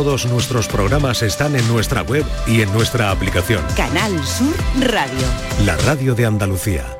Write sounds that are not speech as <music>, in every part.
Todos nuestros programas están en nuestra web y en nuestra aplicación. Canal Sur Radio. La radio de Andalucía.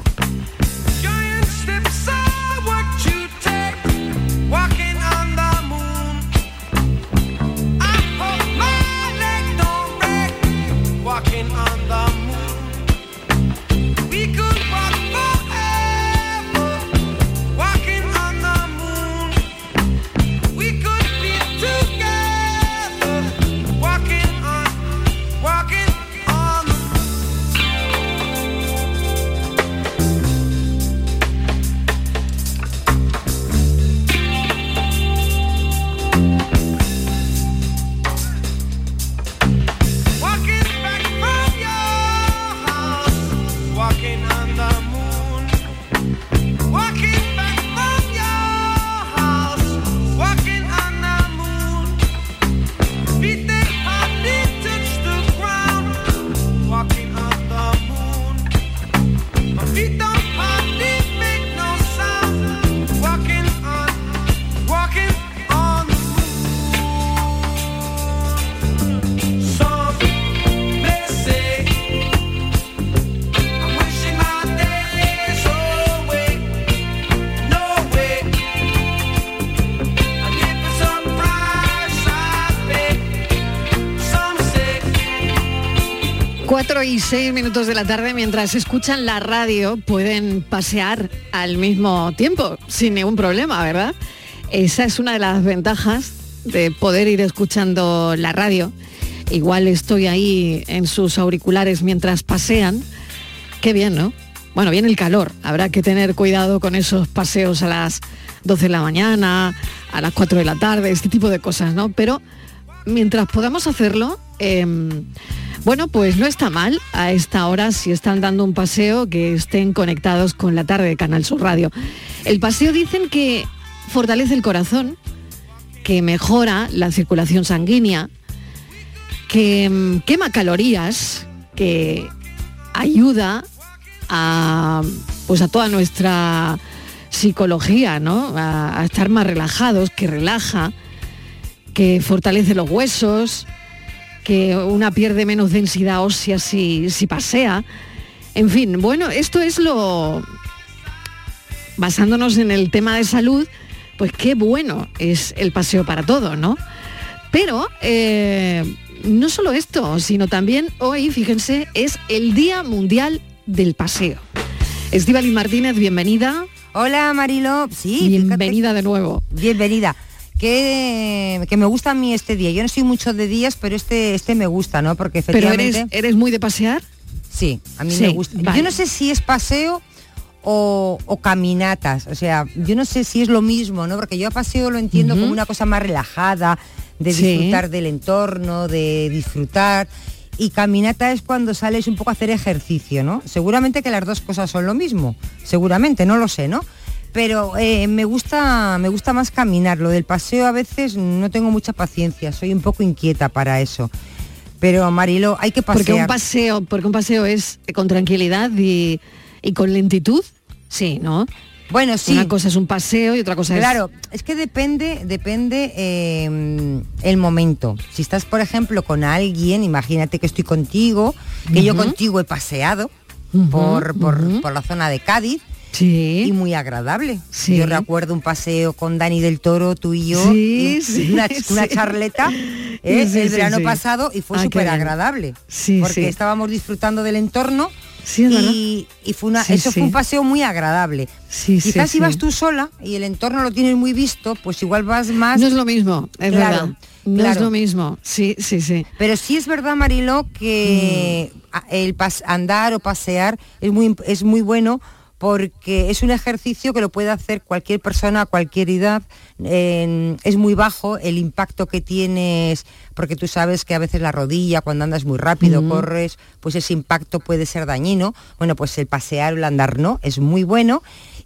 Y seis minutos de la tarde, mientras escuchan la radio, pueden pasear al mismo tiempo, sin ningún problema, ¿verdad? Esa es una de las ventajas de poder ir escuchando la radio. Igual estoy ahí en sus auriculares mientras pasean. Qué bien, ¿no? Bueno, viene el calor. Habrá que tener cuidado con esos paseos a las 12 de la mañana, a las 4 de la tarde, este tipo de cosas, ¿no? Pero mientras podamos hacerlo, em, bueno, pues no está mal a esta hora si están dando un paseo que estén conectados con la tarde de Canal Sur Radio. El paseo dicen que fortalece el corazón, que mejora la circulación sanguínea, que mm, quema calorías, que ayuda a pues a toda nuestra psicología, ¿no? A, a estar más relajados, que relaja, que fortalece los huesos, que una pierde menos densidad ósea si, si pasea. En fin, bueno, esto es lo... Basándonos en el tema de salud, pues qué bueno es el paseo para todos, ¿no? Pero eh, no solo esto, sino también hoy, fíjense, es el Día Mundial del Paseo. Estivali Martínez, bienvenida. Hola Marilo, sí. Bienvenida de nuevo. Bienvenida que, que, me gusta a mí este día. Yo no soy mucho de días, pero este, este me gusta, ¿no? Porque efectivamente... ¿Pero eres, eres muy de pasear? Sí, a mí me gusta. Yo no sé si es paseo o, caminatas. O sea, yo no sé si es lo mismo, ¿no? Porque yo a paseo lo entiendo como una cosa más relajada, de disfrutar del entorno, de disfrutar. Y caminata es cuando sales un poco a hacer ejercicio, ¿no? Seguramente que las dos cosas son lo mismo. Seguramente, no lo sé, ¿no? Pero eh, me gusta me gusta más caminar. Lo del paseo a veces no tengo mucha paciencia, soy un poco inquieta para eso. Pero Marilo, hay que pasear. Porque un paseo, porque un paseo es con tranquilidad y, con lentitud, sí, ¿no? Bueno, sí. Una cosa es un paseo y otra cosa es. Claro, es que depende, depende em, el momento. Si estás, por ejemplo, con alguien, imagínate que estoy contigo, que yo contigo he paseado por, por, la zona de Cádiz Sí. Y muy agradable. Yo recuerdo un paseo con Dani del Toro, tú y yo, una, charleta ¿eh? el verano pasado y fue ah, súper agradable. porque estábamos disfrutando del entorno y, fue una, eso fue un paseo muy agradable. Quizás si vas tú sola y el entorno lo tienes muy visto, pues igual vas más... No es lo mismo, es verdad. No es lo mismo, sí, sí, sí. Pero sí es verdad, Marilo, que mm. el andar o pasear es muy, es muy bueno porque es un ejercicio que lo puede hacer cualquier persona a cualquier edad. es muy bajo el impacto que tienes, porque tú sabes que a veces la rodilla, cuando andas muy rápido, corres, pues ese impacto puede ser dañino. Bueno, pues el pasear o el andar no, es muy bueno.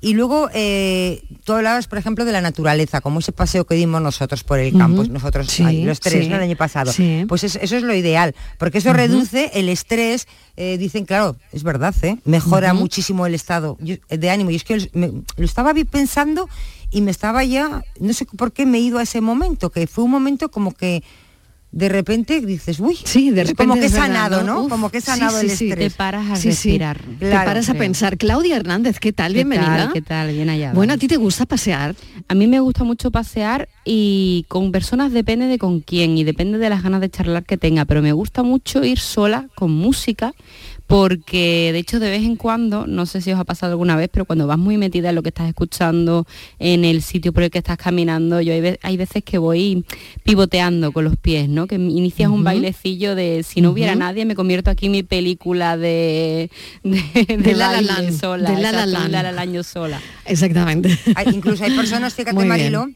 Y luego eh, tú hablabas, por ejemplo, de la naturaleza, como ese paseo que dimos nosotros por el campo, nosotros los tres, el año pasado. Pues eso, es lo ideal, porque eso reduce el estrés. Eh, dicen, claro, es verdad, ¿eh? mejora muchísimo el estado de ánimo. Y es que lo estaba pensando y me estaba ya, no sé por qué me he ido a ese momento, que fue un momento como que de repente dices, uy, sí, de repente como que he sanado, ¿no? como que he sanado el estrés. te paras a respirar. te paras a pensar. Claudia Hernández, ¿qué tal? Bienvenida. ¿Qué tal? Bien allá. Bueno, ¿a ti te gusta pasear? A mí me gusta mucho pasear y con personas depende de con quién y depende de las ganas de charlar que tenga, pero me gusta mucho ir sola con música porque de hecho de vez en cuando, no sé si os ha pasado alguna vez, pero cuando vas muy metida en lo que estás escuchando, en el sitio por el que estás caminando, yo hay, veces que voy pivoteando con los pies, ¿no? Que inicias un bailecillo de si no hubiera nadie, me convierto aquí en mi película de, de, la, la, sola, de la, la, sola. Exactamente. incluso hay personas, <laughs> fíjate Marilo,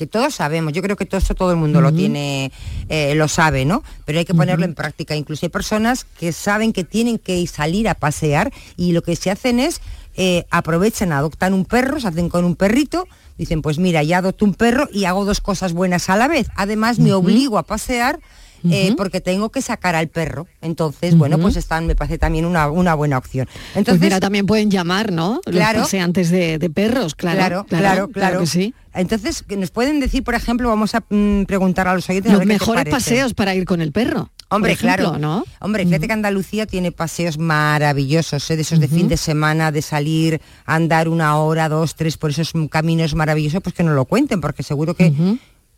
que todos sabemos, yo creo que todo eso todo el mundo lo tiene, eh, lo sabe, ¿no? Pero hay que ponerlo en práctica. Incluso hay personas que saben que tienen que salir a pasear y lo que se hacen es eh, aprovechan, adoptan un perro, se hacen con un perrito, dicen, pues mira, ya adopto un perro y hago dos cosas buenas a la vez. Además me obligo a pasear eh, porque tengo que sacar al perro. Entonces, bueno, pues están, me parece también una, buena opción. Pues Entonces, mira, también pueden llamar, ¿no? Claro. Los antes de, perros, claro. Claro, claro, sí. Entonces, que nos pueden decir, por ejemplo, vamos a mm, preguntar a los oyentes. Los mejores paseos para ir con el perro. Hombre, claro, ¿no? Hombre, fíjate que Andalucía tiene paseos maravillosos, ¿eh? de esos de fin de semana, de salir andar una hora, dos, tres por esos caminos maravillosos, pues que no lo cuenten, porque seguro que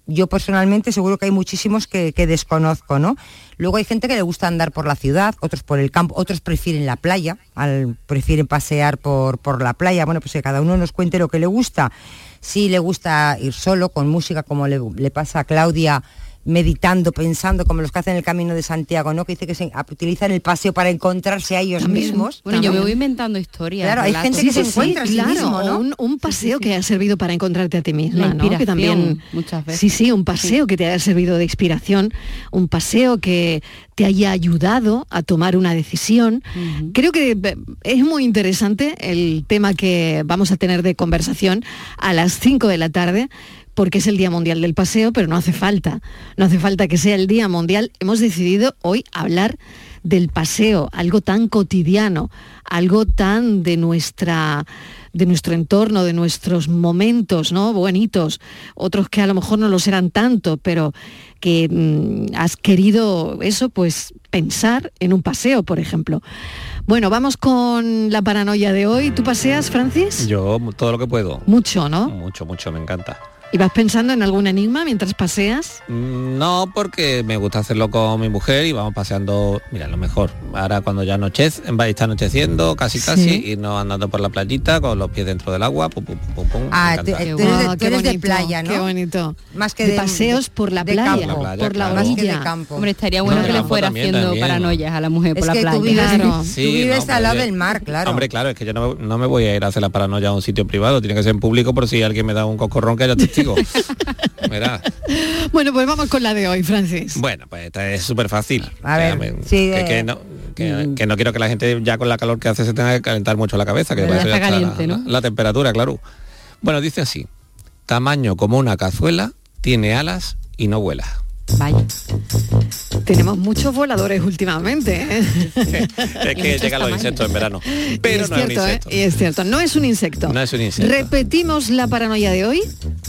yo personalmente seguro que hay muchísimos que, desconozco, ¿no? Luego hay gente que le gusta andar por la ciudad, otros por el campo, otros prefieren la playa, al, prefieren pasear por, por la playa. Bueno, pues que cada uno nos cuente lo que le gusta. Si le gusta ir solo, con música, como le, le pasa a Claudia, meditando, pensando, como los que hacen el camino de Santiago, ¿no? Que dice que se utilizan el paseo para encontrarse a ellos mismos. Bueno, yo me voy inventando historias. Claro, hay gente que se encuentra sí, claro, un, paseo que ha servido para encontrarte a ti misma, ¿no? Que también muchas veces. Sí, sí, un paseo que te haya servido de inspiración, un paseo que te haya ayudado a tomar una decisión. Creo que eh, es muy interesante el tema que vamos a tener de conversación a las 5 de la tarde porque es el Día Mundial del Paseo, pero no hace falta. No hace falta que sea el Día Mundial. Hemos decidido hoy hablar del paseo, algo tan cotidiano, algo tan de nuestra de nuestro entorno, de nuestros momentos, ¿no? Bonitos, otros que a lo mejor no lo serán tanto, pero que mm, has querido eso, pues pensar en un paseo, por ejemplo. Bueno, vamos con la paranoia de hoy. ¿Tú paseas, Francis? Yo todo lo que puedo. Mucho, ¿no? Mucho, mucho, me encanta. ¿Y vas pensando en algún enigma mientras paseas? Mm, no, porque me gusta hacerlo con mi mujer y vamos paseando, mira, lo mejor. Ahora cuando ya anochece, está anocheciendo, casi casi, y no andando por la playita con los pies dentro del agua, pum, pum, pum, pum. Ah, tú, eres, de, playa, ¿no? Qué bonito. Más que de, paseos por la playa, por la orilla. de campo. Hombre, estaría bueno que le fuera haciendo paranoias a la mujer por la playa. Tú vives, tú vives al lado del mar, claro. Hombre, claro, es que yo no, no, me voy a ir a hacer la paranoia a un sitio privado, tiene que ser en público por si alguien me da un cocorrón que haya <laughs> Bueno, pues vamos con la de hoy, Francis. Bueno, pues esta es súper fácil. A ver, eh, que, no, quiero que la gente ya con la calor que hace se tenga que calentar mucho la cabeza, que la, temperatura, claro. Bueno, dice así, tamaño como una cazuela, tiene alas y no vuela. Vaya. Tenemos muchos voladores últimamente. ¿eh? <laughs> es que llegan los insectos en verano. Pero no es un ¿eh? insecto. Y es cierto, no es un insecto. No es un insecto. Repetimos la paranoia de hoy.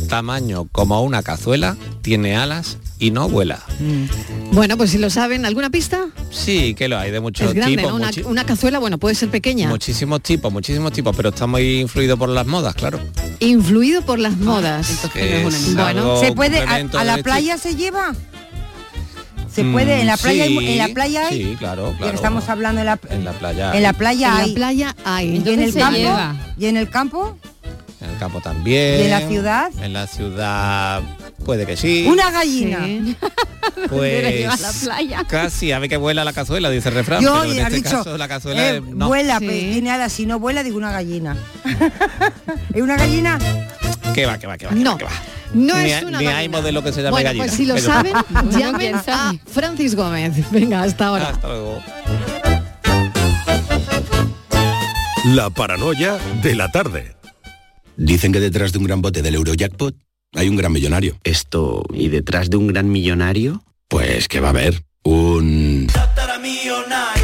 Tamaño como una cazuela, tiene alas y no vuela. Mm. Bueno, pues si lo saben, ¿alguna pista? Sí, que lo hay de muchos tipos. Una, cazuela, bueno, puede ser pequeña. Muchísimos tipos, muchísimos tipos, pero está muy influido por las modas, claro. Influido por las modas. bueno, ¿se puede a, la playa se lleva? ¿Se puede? ¿En la playa, hay, en la playa hay? Sí, claro, claro. estamos hablando en la, en la playa. En la playa hay. En la playa hay. ¿Y en el campo? ¿Y en el campo? En el campo también. ¿Y en la ciudad? En la ciudad Puede que sí. Una gallina. <laughs> Pues a la playa. casi, a ver que vuela la cazuela, dice el refrán. Yo, pero en este dicho, caso, la cazuela eh, no. vuela, sí. tiene alas, si no vuela, digo una gallina. <laughs> ¿Es una gallina? ¿Qué va, qué va, qué va? No. Qué va? No ni, es una ni hay modelo que se llame bueno, gallina. Pues si lo saben, <laughs> llamen a Francis Gómez. Venga, hasta ahora. Hasta luego. La paranoia de la tarde. Dicen que detrás de un gran bote del Eurojackpot hay un gran millonario. Esto, ¿y detrás de un gran millonario? Pues que va a haber un...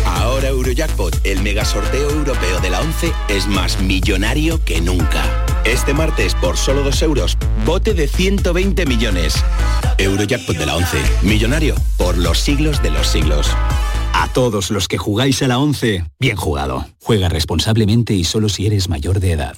Ahora Eurojackpot, el mega sorteo europeo de la 11, es más millonario que nunca. Este martes, por solo 2 euros, bote de 120 millones. Eurojackpot de la 11, millonario por los siglos de los siglos. A todos los que jugáis a la 11, bien jugado. Juega responsablemente y solo si eres mayor de edad.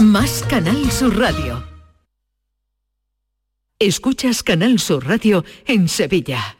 más Canal Sur Radio. Escuchas Canal Sur Radio en Sevilla.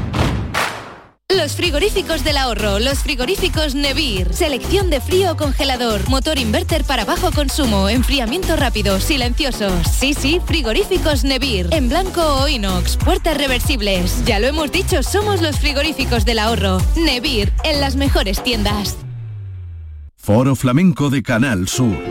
Los frigoríficos del ahorro, los frigoríficos Nevir. Selección de frío congelador, motor inverter para bajo consumo, enfriamiento rápido, silenciosos. Sí, sí, frigoríficos Nevir. En blanco o inox, puertas reversibles. Ya lo hemos dicho, somos los frigoríficos del ahorro. Nevir, en las mejores tiendas. Foro Flamenco de Canal Sur.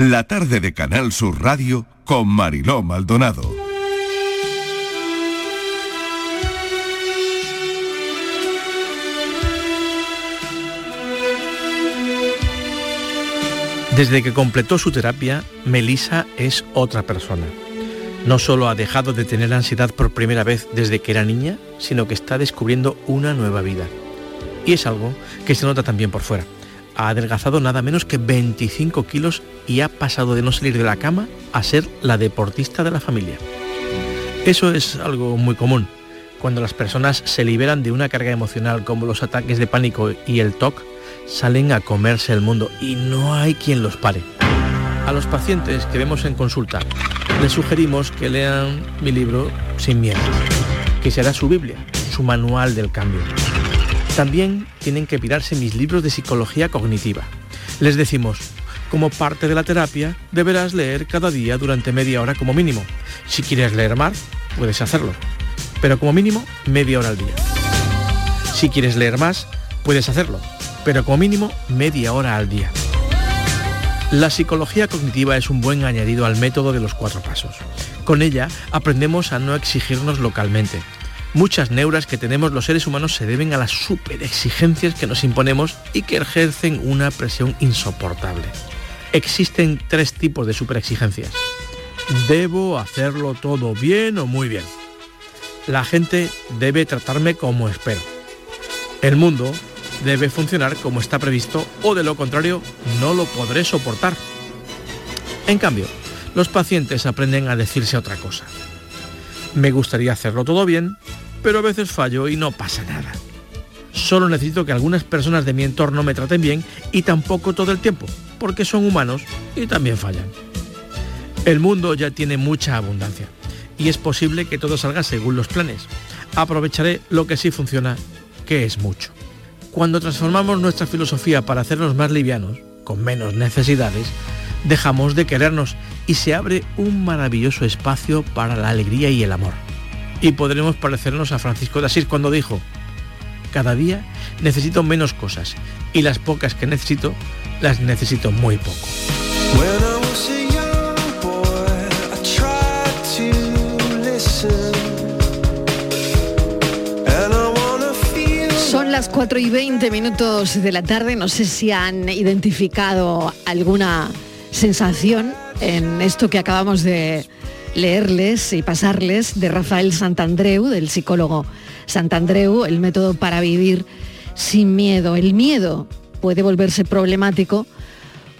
La tarde de Canal Sur Radio con Mariló Maldonado. Desde que completó su terapia, Melissa es otra persona. No solo ha dejado de tener ansiedad por primera vez desde que era niña, sino que está descubriendo una nueva vida. Y es algo que se nota también por fuera ha adelgazado nada menos que 25 kilos y ha pasado de no salir de la cama a ser la deportista de la familia. Eso es algo muy común. Cuando las personas se liberan de una carga emocional como los ataques de pánico y el TOC, salen a comerse el mundo y no hay quien los pare. A los pacientes que vemos en consulta, les sugerimos que lean mi libro Sin miedo, que será su Biblia, su manual del cambio también tienen que mirarse mis libros de psicología cognitiva. Les decimos, como parte de la terapia, deberás leer cada día durante media hora como mínimo. Si quieres leer más, puedes hacerlo, pero como mínimo media hora al día. Si quieres leer más, puedes hacerlo, pero como mínimo media hora al día. La psicología cognitiva es un buen añadido al método de los cuatro pasos. Con ella aprendemos a no exigirnos localmente, Muchas neuras que tenemos los seres humanos se deben a las super exigencias que nos imponemos y que ejercen una presión insoportable. Existen tres tipos de superexigencias. Debo hacerlo todo bien o muy bien. La gente debe tratarme como espero. El mundo debe funcionar como está previsto o de lo contrario no lo podré soportar. En cambio, los pacientes aprenden a decirse otra cosa. Me gustaría hacerlo todo bien, pero a veces fallo y no pasa nada. Solo necesito que algunas personas de mi entorno me traten bien y tampoco todo el tiempo, porque son humanos y también fallan. El mundo ya tiene mucha abundancia y es posible que todo salga según los planes. Aprovecharé lo que sí funciona, que es mucho. Cuando transformamos nuestra filosofía para hacernos más livianos, con menos necesidades, dejamos de querernos y se abre un maravilloso espacio para la alegría y el amor. Y podremos parecernos a Francisco de Asís cuando dijo, cada día necesito menos cosas y las pocas que necesito las necesito muy poco. Son las 4 y 20 minutos de la tarde, no sé si han identificado alguna sensación en esto que acabamos de leerles y pasarles de Rafael Santandreu, del psicólogo Santandreu, el método para vivir sin miedo. El miedo puede volverse problemático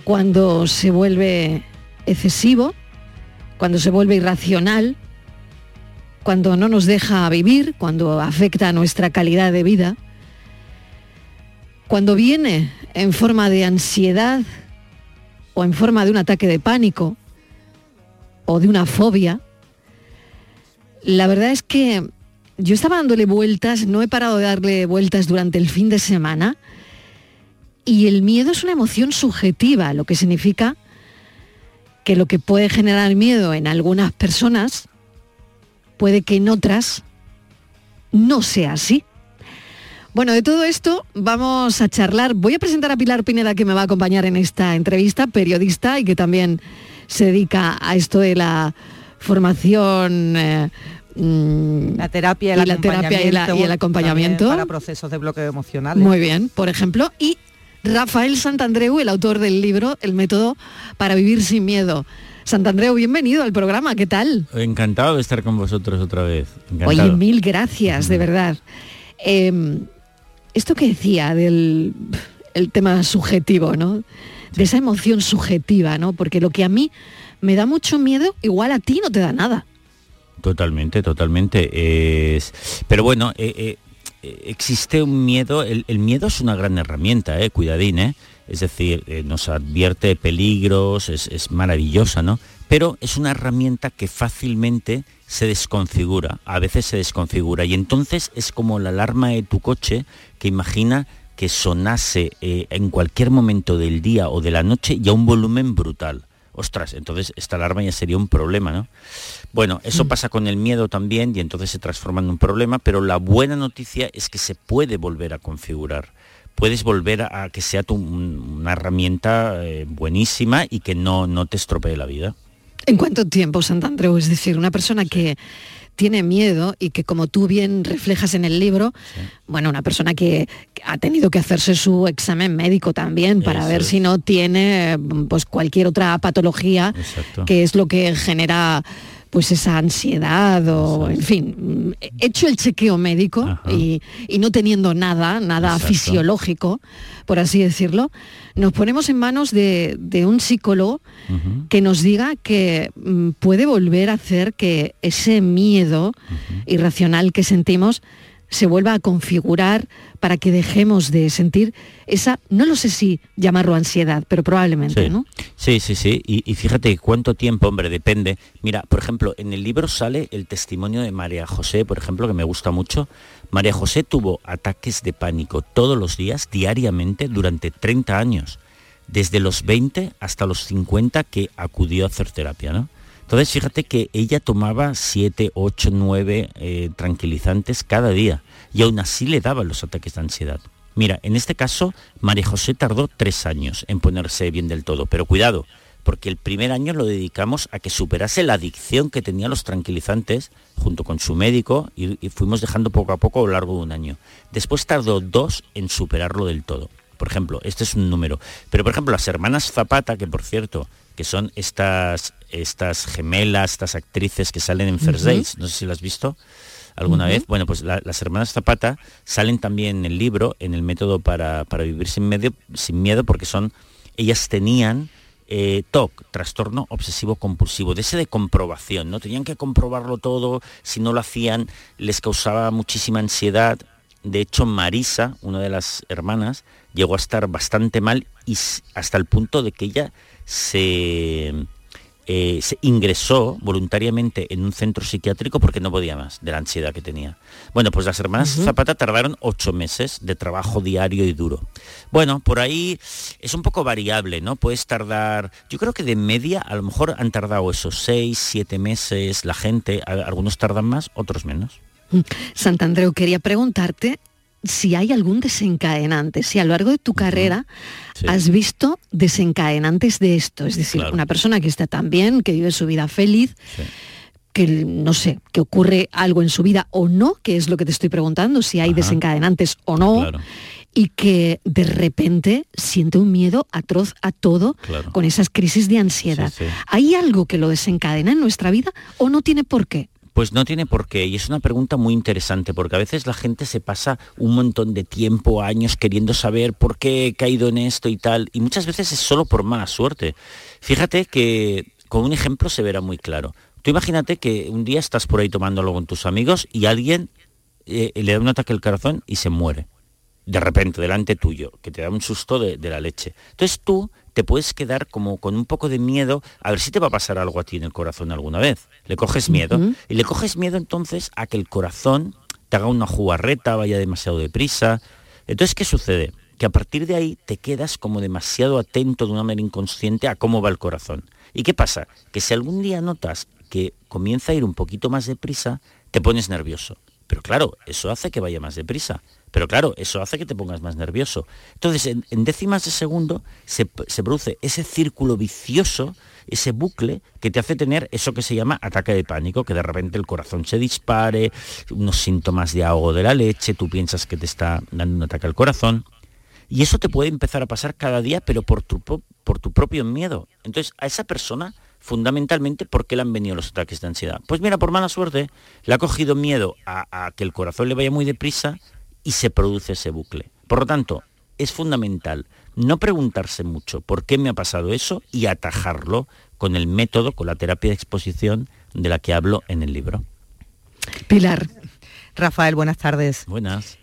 cuando se vuelve excesivo, cuando se vuelve irracional, cuando no nos deja vivir, cuando afecta a nuestra calidad de vida, cuando viene en forma de ansiedad o en forma de un ataque de pánico o de una fobia, la verdad es que yo estaba dándole vueltas, no he parado de darle vueltas durante el fin de semana, y el miedo es una emoción subjetiva, lo que significa que lo que puede generar miedo en algunas personas puede que en otras no sea así. Bueno, de todo esto vamos a charlar. Voy a presentar a Pilar Pineda que me va a acompañar en esta entrevista, periodista y que también se dedica a esto de la formación. Eh, mm, la terapia, y, la terapia y, el acompañamiento para procesos de bloqueo emocionales. Muy bien, por ejemplo, y Rafael Santandreu, el autor del libro El método para vivir sin miedo. Santandreu, bienvenido al programa, ¿qué tal? Encantado de estar con vosotros otra vez. Oye, mil gracias, de verdad. Em, esto que decía del el tema subjetivo, ¿no? De esa emoción subjetiva, ¿no? Porque lo que a mí me da mucho miedo, igual a ti no te da nada. Totalmente, totalmente. Es... Pero bueno, eh, eh, existe un miedo, el, miedo es una gran herramienta, eh, cuidadín, eh. Es decir, nos advierte peligros, es, es maravillosa, ¿no? Pero es una herramienta que fácilmente se desconfigura, a veces se desconfigura y entonces es como la alarma de tu coche que imagina que sonase eh, en cualquier momento del día o de la noche y a un volumen brutal. Ostras, entonces esta alarma ya sería un problema, ¿no? Bueno, eso mm. pasa con el miedo también y entonces se transforma en un problema, pero la buena noticia es que se puede volver a configurar. Puedes volver a, que sea tu, una herramienta eh, buenísima y que no, no te estropee la vida. ¿En cuánto tiempo, Santandreu? Es decir, una persona que tiene miedo y que como tú bien reflejas en el libro, bueno, una persona que ha tenido que hacerse su examen médico también para ver si no tiene pues cualquier otra patología que es lo que genera pues esa ansiedad o, en fin, hecho el chequeo médico y, no teniendo nada, nada fisiológico, por así decirlo, nos ponemos en manos de, un psicólogo que nos diga que mm, puede volver a hacer que ese miedo irracional que sentimos se vuelva a configurar para que dejemos de sentir esa, no lo sé si llamarlo ansiedad, pero probablemente, sí. ¿no? Sí, sí, sí. Y, fíjate cuánto tiempo, hombre, depende. Mira, por ejemplo, en el libro sale el testimonio de María José, por ejemplo, que me gusta mucho. María José tuvo ataques de pánico todos los días, diariamente, durante 30 años, desde los 20 hasta los 50 que acudió a hacer terapia, ¿no? Entonces, fíjate que ella tomaba 7, 8, 9 tranquilizantes cada día y aún así le daban los ataques de ansiedad. Mira, en este caso, María José tardó tres años en ponerse bien del todo, pero cuidado, porque el primer año lo dedicamos a que superase la adicción que tenía los tranquilizantes junto con su médico y, y, fuimos dejando poco a poco a lo largo de un año. Después tardó dos en superarlo del todo. Por ejemplo, este es un número. Pero por ejemplo, las hermanas Zapata, que por cierto que son estas, estas gemelas, estas actrices que salen en First Days, no sé si las has visto alguna vez. Bueno, pues las hermanas Zapata salen también en el libro, en el método para, vivir sin, medio, sin miedo, porque son, ellas tenían eh, TOC, trastorno obsesivo compulsivo, de ese de comprobación, ¿no? Tenían que comprobarlo todo, si no lo hacían les causaba muchísima ansiedad. De hecho, Marisa, una de las hermanas, llegó a estar bastante mal y hasta el punto de que ella se eh, se ingresó voluntariamente en un centro psiquiátrico porque no podía más de la ansiedad que tenía. Bueno, pues las hermanas Zapata tardaron ocho meses de trabajo diario y duro. Bueno, por ahí es un poco variable, ¿no? Puedes tardar, yo creo que de media a lo mejor han tardado esos seis, siete meses la gente, algunos tardan más, otros menos. Mm. Santandreu, quería preguntarte si hay algún desencadenante, si a lo largo de tu carrera has visto desencadenantes de esto, es decir, una persona que está tan bien, que vive su vida feliz, que no sé, que ocurre algo en su vida o no, que es lo que te estoy preguntando, si hay desencadenantes o no. Y que de repente siente un miedo atroz a todo con esas crisis de ansiedad. ¿Hay algo que lo desencadena en nuestra vida o no tiene por qué? Pues no tiene por qué, y es una pregunta muy interesante, porque a veces la gente se pasa un montón de tiempo, años, queriendo saber por qué he caído en esto y tal, y muchas veces es solo por mala suerte. Fíjate que con un ejemplo se verá muy claro. Tú imagínate que un día estás por ahí tomándolo con tus amigos y alguien eh, le da un ataque al corazón y se muere. De repente, delante tuyo, que te da un susto de, de la leche. Entonces tú te puedes quedar como con un poco de miedo a ver si te va a pasar algo a ti en el corazón alguna vez. Le coges miedo. Y le coges miedo entonces a que el corazón te haga una jugarreta, vaya demasiado deprisa. Entonces, ¿qué sucede? Que a partir de ahí te quedas como demasiado atento de una manera inconsciente a cómo va el corazón. ¿Y qué pasa? Que si algún día notas que comienza a ir un poquito más deprisa, te pones nervioso. Pero claro, eso hace que vaya más deprisa. Pero claro, eso hace que te pongas más nervioso. Entonces, en, décimas de segundo se, produce ese círculo vicioso, ese bucle que te hace tener eso que se llama ataque de pánico, que de repente el corazón se dispare, unos síntomas de ahogo de la leche, tú piensas que te está dando un ataque al corazón. Y eso te puede empezar a pasar cada día, pero por tu, por tu propio miedo. Entonces, a esa persona fundamentalmente por qué le han venido los ataques de ansiedad. Pues mira, por mala suerte, le ha cogido miedo a, que el corazón le vaya muy deprisa y se produce ese bucle. Por lo tanto, es fundamental no preguntarse mucho por qué me ha pasado eso y atajarlo con el método, con la terapia de exposición de la que hablo en el libro. Pilar. Rafael, buenas tardes. Buenas.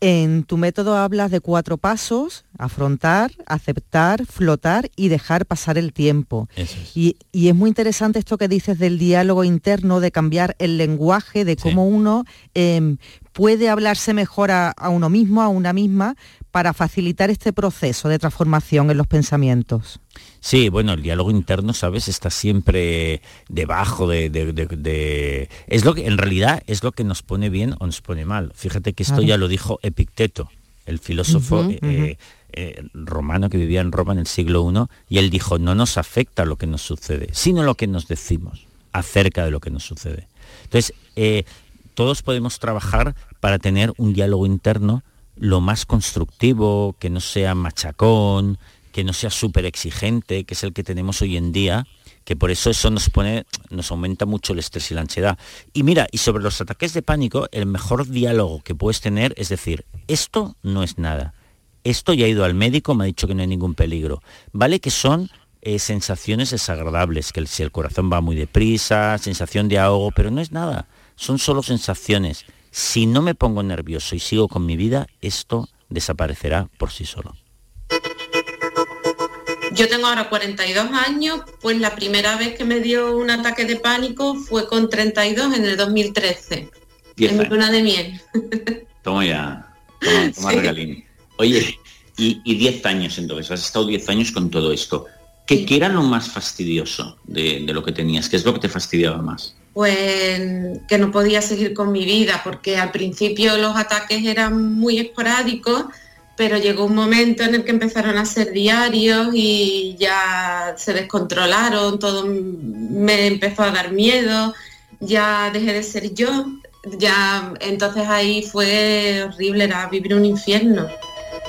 En tu método hablas de cuatro pasos, afrontar, aceptar, flotar y dejar pasar el tiempo. Y, es muy interesante esto que dices del diálogo interno, de cambiar el lenguaje, de cómo uno em, puede hablarse mejor a, uno mismo, a una misma, para facilitar este proceso de transformación en los pensamientos. Sí, bueno, el diálogo interno, ¿sabes? Está siempre debajo de, Es lo que, en realidad, es lo que nos pone bien o nos pone mal. Fíjate que esto ya lo dijo Epicteto, el filósofo eh, eh, romano que vivía en Roma en el siglo I, y él dijo, no nos afecta lo que nos sucede, sino lo que nos decimos acerca de lo que nos sucede. Entonces, eh, todos podemos trabajar para tener un diálogo interno lo más constructivo, que no sea machacón, que no sea súper exigente, que es el que tenemos hoy en día, que por eso eso nos pone, nos aumenta mucho el estrés y la ansiedad. Y mira, y sobre los ataques de pánico, el mejor diálogo que puedes tener es decir, esto no es nada. Esto ya ha ido al médico, me ha dicho que no hay ningún peligro. Vale que son eh, sensaciones desagradables, que si el corazón va muy deprisa, sensación de ahogo, pero no es nada. Son solo sensaciones si no me pongo nervioso y sigo con mi vida, esto desaparecerá por sí solo. Yo tengo ahora 42 años, pues la primera vez que me dio un ataque de pánico fue con 32 en el 2013, en mi luna de miel. Toma ya, toma, regalín. Oye, y, 10 años entonces, has estado 10 años con todo esto. ¿Qué, era lo más fastidioso de, de, lo que tenías? ¿Qué es lo que te fastidiaba más? pues que no podía seguir con mi vida, porque al principio los ataques eran muy esporádicos, pero llegó un momento en el que empezaron a ser diarios y ya se descontrolaron, todo me empezó a dar miedo, ya dejé de ser yo, ya entonces ahí fue horrible, era vivir un infierno.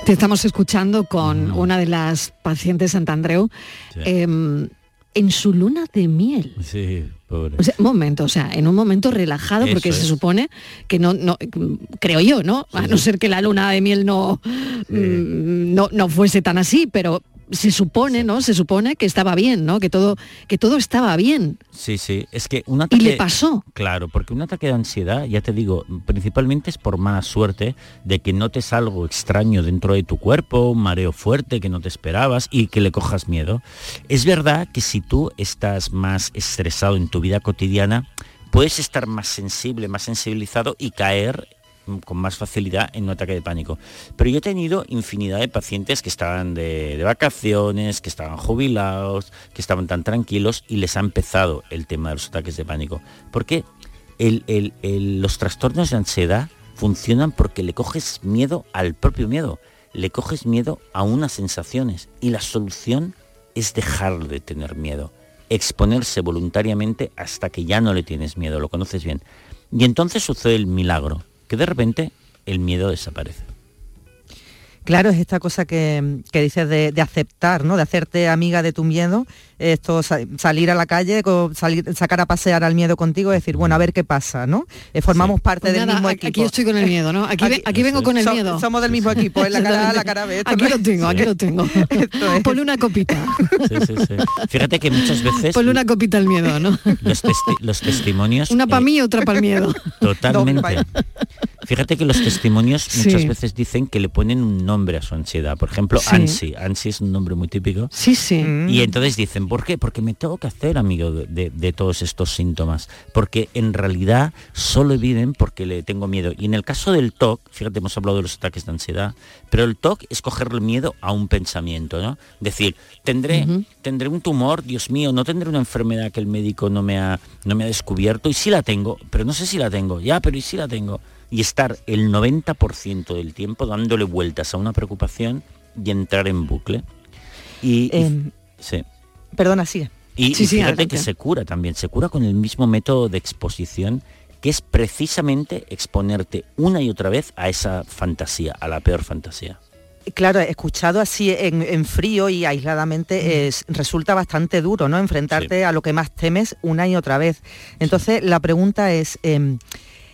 Te estamos escuchando con una de las pacientes Santandreu. Em, en su luna de miel. Sí, pobre. O sea, momento, o sea, en un momento relajado, porque se supone que no, no, creo yo, ¿no? A no ser que la luna de miel no, mm, no, no fuese tan así, pero se supone, ¿no? Se supone que estaba bien, ¿no? Que todo, que todo estaba bien. Sí, sí. Es que un ataque. Y le pasó. Claro, porque un ataque de ansiedad, ya te digo, principalmente es por mala suerte de que notes algo extraño dentro de tu cuerpo, un mareo fuerte que no te esperabas y que le cojas miedo. Es verdad que si tú estás más estresado en tu vida cotidiana, puedes estar más sensible, más sensibilizado y caer con más facilidad en un ataque de pánico. Pero yo he tenido infinidad de pacientes que estaban de, vacaciones, que estaban jubilados, que estaban tan tranquilos y les ha empezado el tema de los ataques de pánico. Porque los trastornos de ansiedad funcionan porque le coges miedo al propio miedo, le coges miedo a unas sensaciones y la solución es dejar de tener miedo, exponerse voluntariamente hasta que ya no le tienes miedo, lo conoces bien. Y entonces sucede el milagro, que de repente el miedo desaparece. Claro, es esta cosa que, dices de, aceptar, ¿no? De hacerte amiga de tu miedo, esto salir a la calle, salir, sacar a pasear al miedo contigo, decir, bueno, a ver qué pasa, ¿no? Eh, formamos parte pues del mismo equipo. Aquí estoy con el miedo, ¿no? Aquí, vengo con el miedo. Somos del mismo equipo, en la cara la cara B. Aquí lo tengo, aquí lo <laughs> tengo. Ponle una copita. Sí, sí, sí. Fíjate que muchas veces... Ponle una copita al miedo, ¿no? Los, testimonios... Una para mí y otra para el miedo. <laughs> Totalmente. Fíjate que los testimonios muchas veces dicen que le ponen un nombre a su ansiedad. Por ejemplo, ansi. Ansi es un nombre muy típico. Sí, sí. Y entonces dicen, ¿por qué? Porque me tengo que hacer amigo de, todos estos síntomas. Porque en realidad solo viven porque le tengo miedo. Y en el caso del TOC, fíjate, hemos hablado de los ataques de ansiedad, pero el TOC es cogerle miedo a un pensamiento, ¿no? Decir, tendré, tendré un tumor, Dios mío, no tendré una enfermedad que el médico no me ha, no me ha descubierto. Y sí la tengo, pero no sé si la tengo. Ya, pero ¿y si la tengo? y estar el 90% del tiempo dándole vueltas a una preocupación y entrar en bucle. Y, em, sí. Perdona, sigue. Y, fíjate que se cura también, se cura con el mismo método de exposición que es precisamente exponerte una y otra vez a esa fantasía, a la peor fantasía. Claro, escuchado así en, frío y aisladamente es, resulta bastante duro, ¿no? Enfrentarte a lo que más temes una y otra vez. Entonces, la pregunta es, em,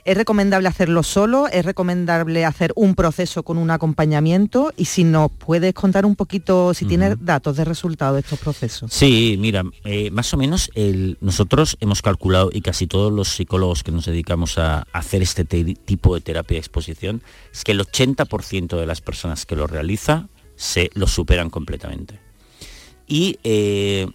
¿Es recomendable hacerlo solo? ¿Es recomendable hacer un proceso con un acompañamiento? Y si nos puedes contar un poquito, si tienes datos de resultado de estos procesos. Sí, mira, eh, más o menos nosotros hemos calculado, y casi todos los psicólogos que nos dedicamos a hacer este tipo de terapia de exposición, es que el 80% de las personas que lo realiza se lo superan completamente. Y, eh,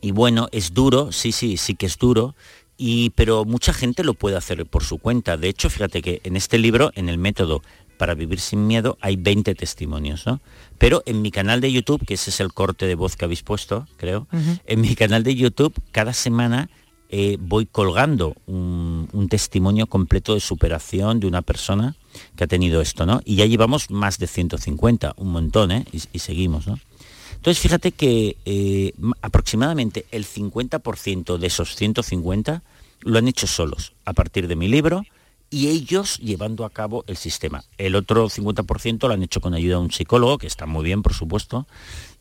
y bueno, es duro, sí, sí, sí que es duro, y, pero mucha gente lo puede hacer por su cuenta. De hecho, fíjate que en este libro, en el método para vivir sin miedo, hay 20 testimonios, ¿no? Pero en mi canal de YouTube, que ese es el corte de voz que habéis puesto, creo, en mi canal de YouTube, cada semana eh, voy colgando un, testimonio completo de superación de una persona que ha tenido esto, ¿no? Y ya llevamos más de 150, un montón, ¿eh? Y, y seguimos, ¿no? Entonces, fíjate que eh, aproximadamente el 50% de esos 150 lo han hecho solos, a partir de mi libro, y ellos llevando a cabo el sistema. El otro 50% lo han hecho con ayuda de un psicólogo, que está muy bien, por supuesto.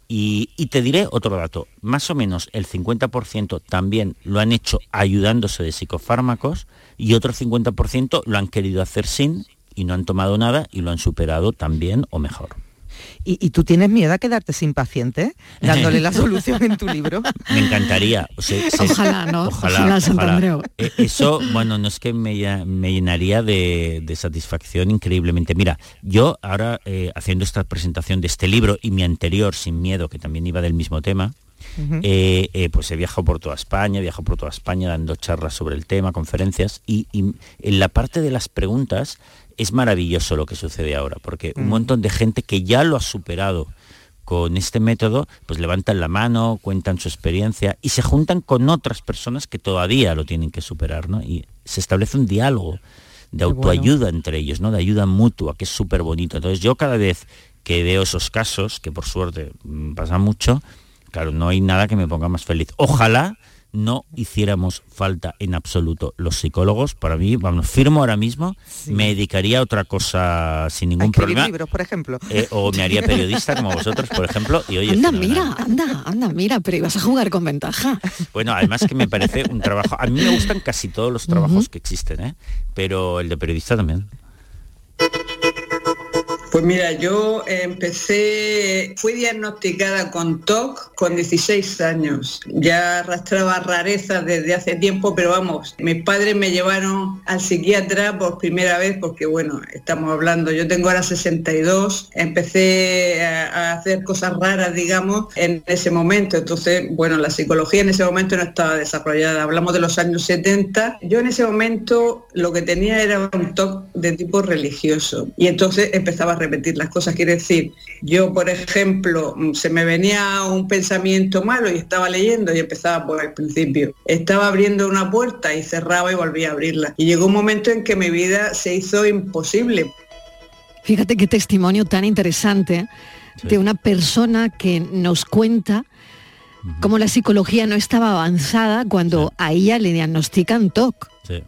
Y, y te diré otro dato, más o menos el 50% también lo han hecho ayudándose de psicofármacos y otro 50% lo han querido hacer sin y no han tomado nada y lo han superado también o mejor. ¿Y, tú tienes miedo a quedarte sin paciente <laughs> dándole la solución en tu libro? Me encantaría. ojalá, ¿no? Ojalá, ojalá, eh, Eso, bueno, no es que me, llenaría de, satisfacción increíblemente. Mira, yo ahora eh, haciendo esta presentación de este libro y mi anterior, Sin Miedo, que también iba del mismo tema, eh, pues he viajado por toda España, he viajado por toda España dando charlas sobre el tema, conferencias, y, en la parte de las preguntas es maravilloso lo que sucede ahora, porque un mm. montón de gente que ya lo ha superado con este método, pues levantan la mano, cuentan su experiencia y se juntan con otras personas que todavía lo tienen que superar, ¿no? Y se establece un diálogo de autoayuda entre ellos, ¿no? De ayuda mutua, que es súper bonito. Entonces yo cada vez que veo esos casos, que por suerte mm, pasa mucho, claro, no hay nada que me ponga más feliz. Ojalá no hiciéramos falta en absoluto los psicólogos. Para mí, vamos, firmo ahora mismo, me dedicaría a otra cosa sin ningún problema. libros, por ejemplo. Eh, o me haría periodista como vosotros, por ejemplo. Y oye, anda, mira, anda, anda, mira, pero ibas a jugar con ventaja. Bueno, además que me parece un trabajo. A mí me gustan casi todos los trabajos que existen, ¿eh? pero el de periodista también. Pues mira, yo empecé, fui diagnosticada con TOC con 16 años. Ya arrastraba rarezas desde hace tiempo, pero vamos, mis padres me llevaron al psiquiatra por primera vez porque, bueno, estamos hablando, yo tengo ahora 62, empecé a, hacer cosas raras, digamos, en ese momento. Entonces, bueno, la psicología en ese momento no estaba desarrollada. Hablamos de los años 70. Yo en ese momento lo que tenía era un TOC de tipo religioso y entonces empezaba a repetir las cosas. Quiere decir, yo, por ejemplo, mm, se me venía un pensamiento malo y estaba leyendo y empezaba por el principio. Estaba abriendo una puerta y cerraba y volvía a abrirla. Y llegó un momento en que mi vida se hizo imposible. Fíjate qué testimonio tan interesante de una persona que nos cuenta cómo la psicología no estaba avanzada cuando a ella le diagnostican TOC. Sí.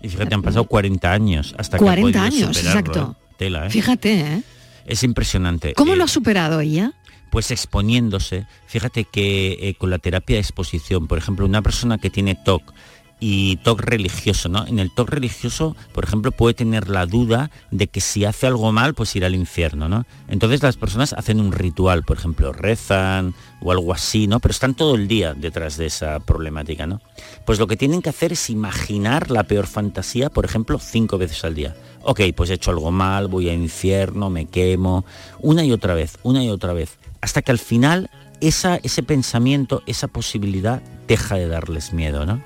Y fíjate, han pasado 40 años hasta 40 que años, exacto. ¿Eh? Tela, ¿eh? Fíjate, ¿eh? Es impresionante. ¿Cómo lo eh, ha superado ella? Pues exponiéndose. Fíjate que con la terapia de exposición, por ejemplo, una persona que tiene TOC y TOC religioso, ¿no? En el TOC religioso, por ejemplo, puede tener la duda de que si hace algo mal, pues irá al infierno, ¿no? Entonces las personas hacen un ritual, por ejemplo, rezan o algo así, ¿no? Pero están todo el día detrás de esa problemática, ¿no? Pues lo que tienen que hacer es imaginar la peor fantasía, por ejemplo, cinco veces al día. Ok, pues he hecho algo mal, voy al infierno, me quemo, una y otra vez, una y otra vez, hasta que al final esa, ese pensamiento, esa posibilidad deja de darles miedo, ¿no?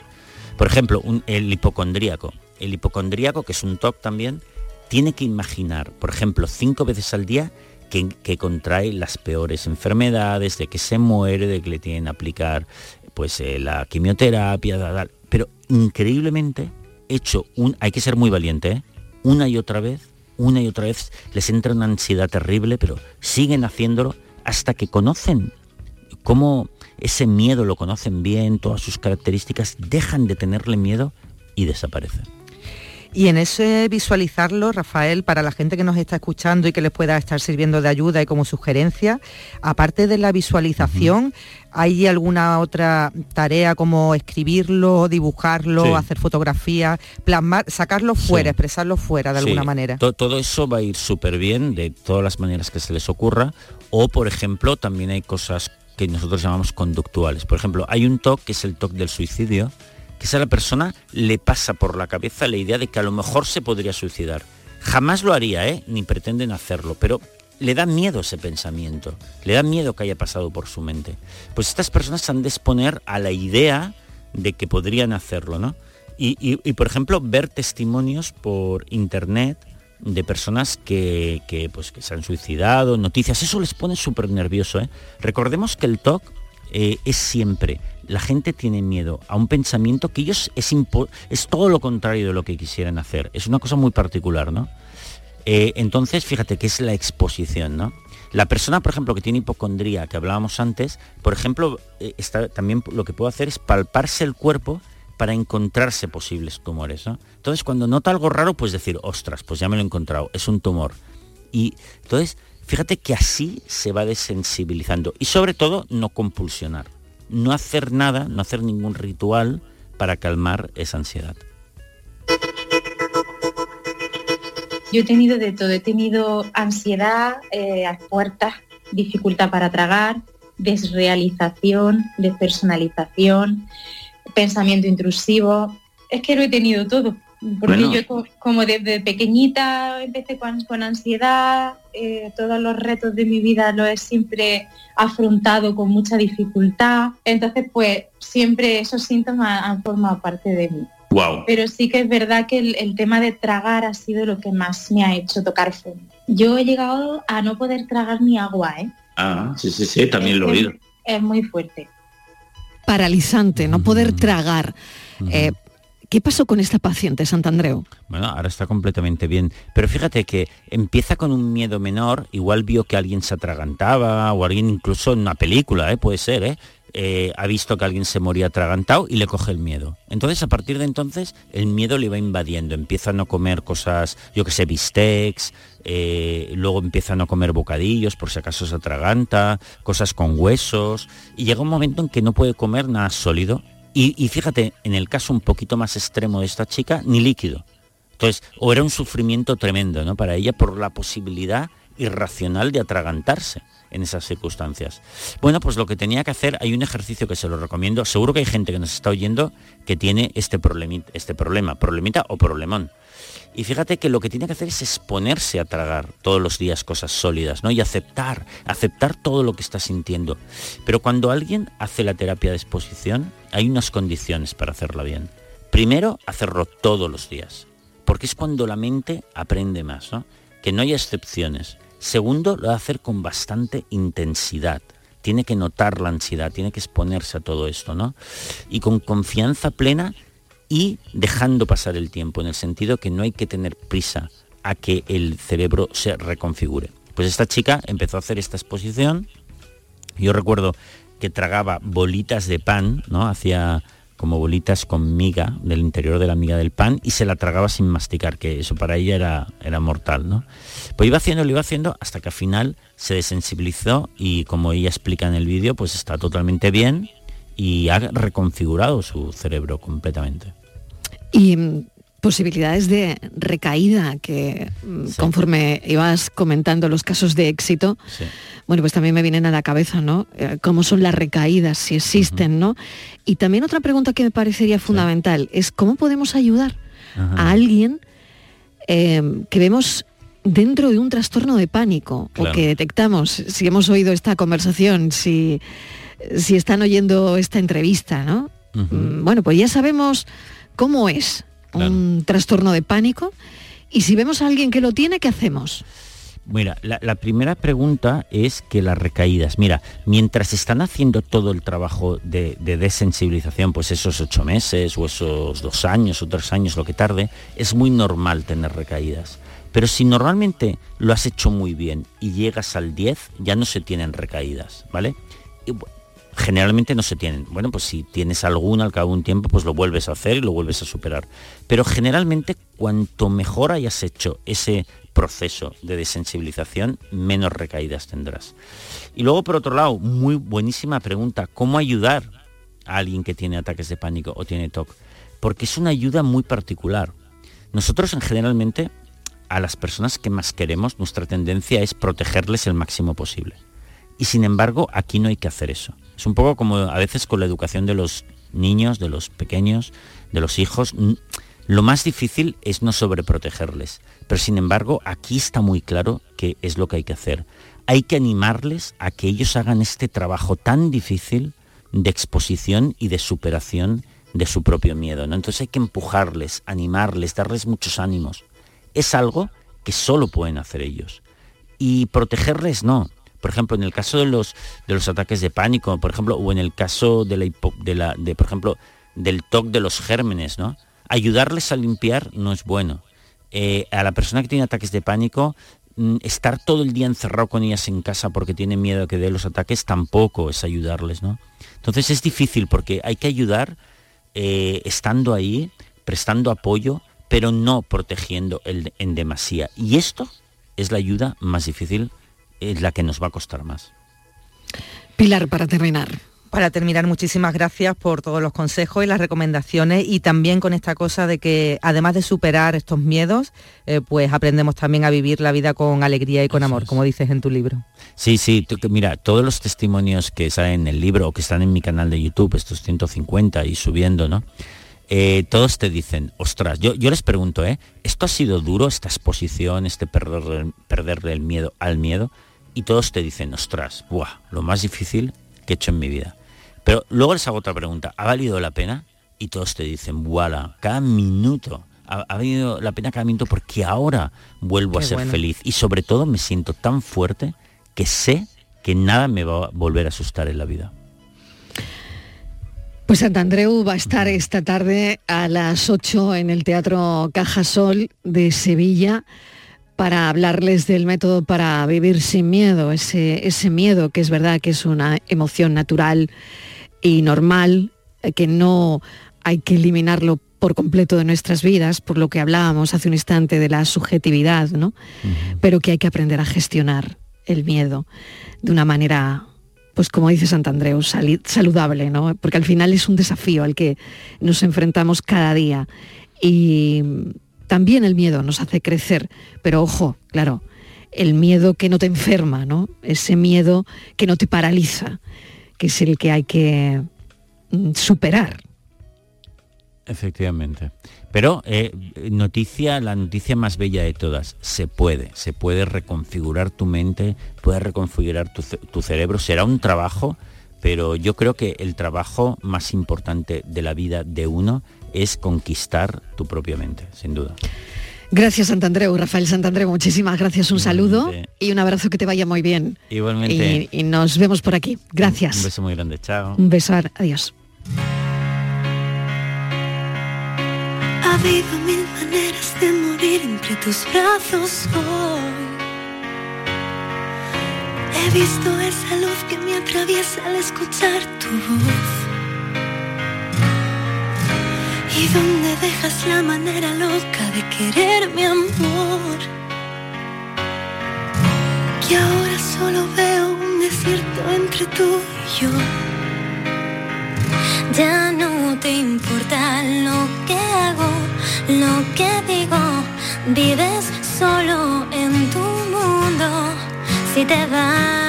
Por ejemplo, el hipocondríaco. El hipocondríaco, que es un TOC también, tiene que imaginar, por ejemplo, cinco veces al día que, contrae las peores enfermedades, de que se muere, de que le tienen que aplicar pues, eh, la quimioterapia, pero increíblemente hecho un, hay que ser muy valiente, ¿eh? una y otra vez, una y otra vez les entra una ansiedad terrible, pero siguen haciéndolo hasta que conocen cómo ese miedo lo conocen bien, todas sus características, dejan de tenerle miedo y desaparecen. Y en ese visualizarlo, Rafael, para la gente que nos está escuchando y que les pueda estar sirviendo de ayuda y como sugerencia, aparte de la visualización, ¿hay alguna otra tarea como escribirlo, dibujarlo, hacer fotografías, plasmar, sacarlo fuera, expresarlo fuera de alguna manera? todo eso va a ir súper bien de todas las maneras que se les ocurra. O, por ejemplo, también hay cosas que nosotros llamamos conductuales. Por ejemplo, hay un TOC que es el TOC del suicidio, que a la persona le pasa por la cabeza la idea de que a lo mejor se podría suicidar. Jamás lo haría, ¿eh? ni pretenden hacerlo, pero le da miedo ese pensamiento, le da miedo que haya pasado por su mente. Pues estas personas han de exponer a la idea de que podrían hacerlo, ¿no? y por ejemplo, ver testimonios por internet de personas que, pues, que se han suicidado, noticias, eso les pone súper nervioso. ¿eh? Recordemos que el TOC eh, es siempre, la gente tiene miedo a un pensamiento que ellos es, es todo lo contrario de lo que quisieran hacer. Es una cosa muy particular, ¿no? Eh, entonces, fíjate que es la exposición, ¿no? La persona, por ejemplo, que tiene hipocondría, que hablábamos antes, por ejemplo, está, también lo que puede hacer es palparse el cuerpo para encontrarse posibles tumores. Entonces, cuando nota algo raro, pues decir, ostras, pues ya me lo he encontrado, es un tumor. Y entonces, fíjate que así se va desensibilizando. Y sobre todo, no compulsionar. No hacer nada, no hacer ningún ritual para calmar esa ansiedad. Yo he tenido de todo, he tenido ansiedad eh, a puertas, dificultad para tragar, desrealización, despersonalización, pensamiento intrusivo. Es que lo he tenido todo. Porque yo como desde pequeñita empecé con, ansiedad, eh, todos los retos de mi vida los he siempre afrontado con mucha dificultad. Entonces, pues siempre esos síntomas han formado parte de mí. Wow. Pero sí que es verdad que el, tema de tragar ha sido lo que más me ha hecho tocar fondo. Yo he llegado a no poder tragar ni agua, ¿eh? Ah, sí, sí, sí, también lo he oído. Es muy fuerte paralizante, no poder tragar. Eh, ¿Qué pasó con esta paciente, Santandreu? Bueno, ahora está completamente bien. Pero fíjate que empieza con un miedo menor, igual vio que alguien se atragantaba, o alguien incluso en una película, ¿eh? puede ser, ¿eh? Eh, ha visto que alguien se moría atragantado y le coge el miedo. Entonces, a partir de entonces, el miedo le va invadiendo. Empieza a no comer cosas, yo que sé, bistecs, eh, luego empieza a no comer bocadillos por si acaso se atraganta, cosas con huesos, y llega un momento en que no puede comer nada sólido. Y, fíjate, en el caso un poquito más extremo de esta chica, ni líquido. Entonces, o era un sufrimiento tremendo, ¿no? Para ella por la posibilidad irracional de atragantarse en esas circunstancias. Bueno, pues lo que tenía que hacer, hay un ejercicio que se lo recomiendo, seguro que hay gente que nos está oyendo que tiene este, este problema, problemita o problemón. Y fíjate que lo que tiene que hacer es exponerse a tragar todos los días cosas sólidas, ¿no? Y aceptar, aceptar todo lo que está sintiendo. Pero cuando alguien hace la terapia de exposición, hay unas condiciones para hacerla bien. Primero, hacerlo todos los días, porque es cuando la mente aprende más, ¿no? Que no haya excepciones. Segundo, lo va a hacer con bastante intensidad. Tiene que notar la ansiedad, tiene que exponerse a todo esto, ¿no? Y con confianza plena y dejando pasar el tiempo, en el sentido que no hay que tener prisa a que el cerebro se reconfigure. Pues esta chica empezó a hacer esta exposición. Yo recuerdo que tragaba bolitas de pan, ¿no? Hacía como bolitas con miga del interior de la miga del pan y se la tragaba sin masticar, que eso para ella era, era mortal, ¿no? Pues iba haciendo, lo iba haciendo hasta que al final se desensibilizó y como ella explica en el vídeo, pues está totalmente bien y ha reconfigurado su cerebro completamente. Y posibilidades de recaída que mm, conforme ibas comentando los casos de éxito, bueno, pues también me vienen a la cabeza, ¿no? Eh, ¿Cómo son las recaídas, si existen, ¿no? Y también otra pregunta que me parecería fundamental es cómo podemos ayudar a alguien em, que vemos dentro de un trastorno de pánico o que detectamos, si hemos oído esta conversación, si, si están oyendo esta entrevista, ¿no? Mm, bueno, pues ya sabemos cómo es un trastorno de pánico y si vemos a alguien que lo tiene, ¿qué hacemos? Mira, la, primera pregunta es que las recaídas, mira, mientras están haciendo todo el trabajo de, desensibilización, pues esos ocho meses o esos dos años o tres años, lo que tarde, es muy normal tener recaídas. Pero si normalmente lo has hecho muy bien y llegas al 10, ya no se tienen recaídas, ¿vale? Generalmente no se tienen. Bueno, pues si tienes alguna al cabo de un tiempo, pues lo vuelves a hacer y lo vuelves a superar. Pero generalmente cuanto mejor hayas hecho ese proceso de desensibilización, menos recaídas tendrás. Y luego, por otro lado, muy buenísima pregunta, ¿cómo ayudar a alguien que tiene ataques de pánico o tiene TOC? Porque es una ayuda muy particular. Nosotros en generalmente a las personas que más queremos, nuestra tendencia es protegerles el máximo posible. Y sin embargo, aquí no hay que hacer eso. Es un poco como a veces con la educación de los niños, de los pequeños, de los hijos. Lo más difícil es no sobreprotegerles. Pero sin embargo, aquí está muy claro que es lo que hay que hacer. Hay que animarles a que ellos hagan este trabajo tan difícil de exposición y de superación de su propio miedo. ¿no? Entonces hay que empujarles, animarles, darles muchos ánimos. Es algo que solo pueden hacer ellos. Y protegerles no, por ejemplo, en el caso de los, de los ataques de pánico, por ejemplo, o en el caso de la, de la de, por ejemplo, del TOC de los gérmenes, ¿no? Ayudarles a limpiar no es bueno. Eh, a la persona que tiene ataques de pánico, mm, estar todo el día encerrado con ellas en casa porque tiene miedo de que dé los ataques tampoco es ayudarles, ¿no? Entonces es difícil porque hay que ayudar eh, estando ahí, prestando apoyo, pero no protegiendo el, en demasía. Y esto es la ayuda más difícil es la que nos va a costar más. Pilar, para terminar. Para terminar, muchísimas gracias por todos los consejos y las recomendaciones y también con esta cosa de que además de superar estos miedos, eh, pues aprendemos también a vivir la vida con alegría y con amor, como dices en tu libro. Sí, sí, mira, todos los testimonios que salen en el libro o que están en mi canal de YouTube, estos 150 y subiendo, ¿no? Eh, todos te dicen, ostras, yo, yo les pregunto, ¿eh? ¿Esto ha sido duro, esta exposición, este perder, perderle el miedo al miedo? Y todos te dicen, ostras, buah, lo más difícil que he hecho en mi vida. Pero luego les hago otra pregunta, ¿ha valido la pena? Y todos te dicen, voilà, cada minuto, ha, valido la pena cada minuto porque ahora vuelvo a ser feliz. Y sobre todo me siento tan fuerte que sé que nada me va a volver a asustar en la vida. Pues Santandreu va a estar esta tarde a las 8 en el Teatro Cajasol de Sevilla para hablarles del método para vivir sin miedo, ese, ese miedo que es verdad que es una emoción natural y normal, eh, que no hay que eliminarlo por completo de nuestras vidas, por lo que hablábamos hace un instante de la subjetividad, ¿no? Pero que hay que aprender a gestionar el miedo de una manera, pues como dice Santandreu, saludable, ¿no? Porque al final es un desafío al que nos enfrentamos cada día. Y También el miedo nos hace crecer, pero ojo, claro, el miedo que no te enferma, ¿no? Ese miedo que no te paraliza, que es el que hay que mm, superar. Efectivamente. Pero eh, noticia, la noticia más bella de todas, se puede, se puede reconfigurar tu mente, puede reconfigurar tu, cerebro, será un trabajo, pero yo creo que el trabajo más importante de la vida de uno es conquistar tu propia mente, sin duda. Gracias Santandreu, Rafael Santandreu, muchísimas gracias, un saludo y un abrazo que te vaya muy bien. Igualmente. Y, y nos vemos por aquí. Gracias. Un beso muy grande, chao. Un beso, adiós. Ha habido mil maneras de morir entre tus brazos hoy. He visto esa luz que me atraviesa al escuchar tu voz. ¿Y dónde dejas la manera loca de querer mi amor? Y ahora solo veo un desierto entre tú y yo. Ya no te importa lo que hago, lo que digo. Vives solo en tu mundo. Si te vas,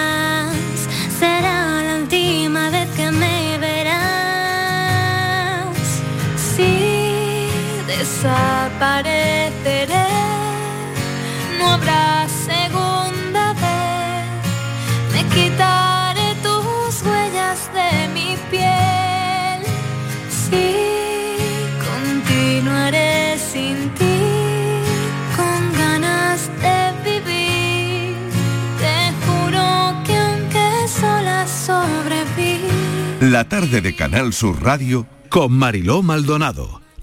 desapareceré, no habrá segunda vez. Me quitaré tus huellas de mi piel. Sí, continuaré sin ti, con ganas de vivir. Te juro que aunque sola sobreviví. La tarde de Canal Sur Radio con Mariló Maldonado.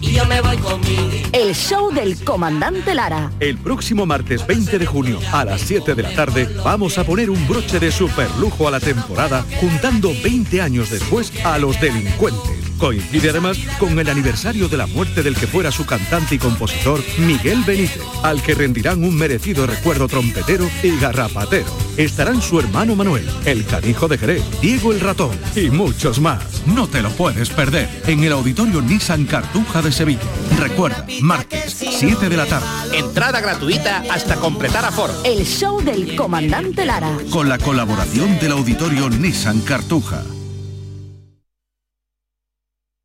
Y yo me voy conmigo. El show del comandante Lara. El próximo martes 20 de junio a las 7 de la tarde vamos a poner un broche de superlujo a la temporada juntando 20 años después a los delincuentes. Coincide además con el aniversario de la muerte del que fuera su cantante y compositor Miguel Benítez, al que rendirán un merecido recuerdo trompetero y garrapatero. Estarán su hermano Manuel, el canijo de Jerez, Diego el ratón y muchos más. No te lo puedes perder en el auditorio Nissan Cartuja de Sevilla. Recuerda, martes, 7 de la tarde. Entrada gratuita hasta completar aforo. El show del comandante Lara. Con la colaboración del auditorio Nissan Cartuja.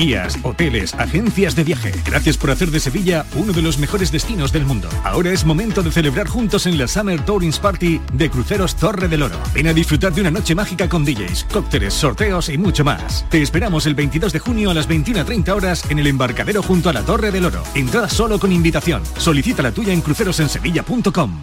Guías, hoteles, agencias de viaje. Gracias por hacer de Sevilla uno de los mejores destinos del mundo. Ahora es momento de celebrar juntos en la Summer Tourings Party de Cruceros Torre del Oro. Ven a disfrutar de una noche mágica con DJs, cócteles, sorteos y mucho más. Te esperamos el 22 de junio a las 21.30 horas en el embarcadero junto a la Torre del Oro. Entrada solo con invitación. Solicita la tuya en crucerosensevilla.com.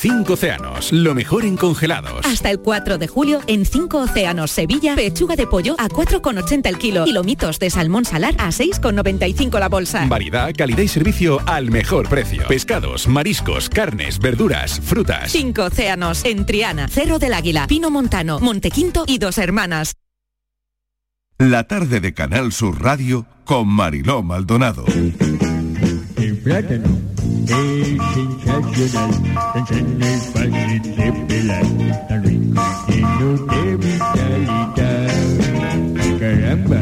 Cinco océanos, lo mejor en congelados. Hasta el 4 de julio en 5 Océanos Sevilla, pechuga de pollo a 4,80 el kilo y lomitos de salmón salar a 6,95 la bolsa. Variedad, calidad y servicio al mejor precio. Pescados, mariscos, carnes, verduras, frutas. 5 Océanos en Triana, Cerro del Águila, Pino Montano, Montequinto y Dos Hermanas. La tarde de Canal Sur Radio con Mariló Maldonado. Plátano es sensacional, sano y fácil de pelar, tan rico y lleno de vitalidad. Caramba,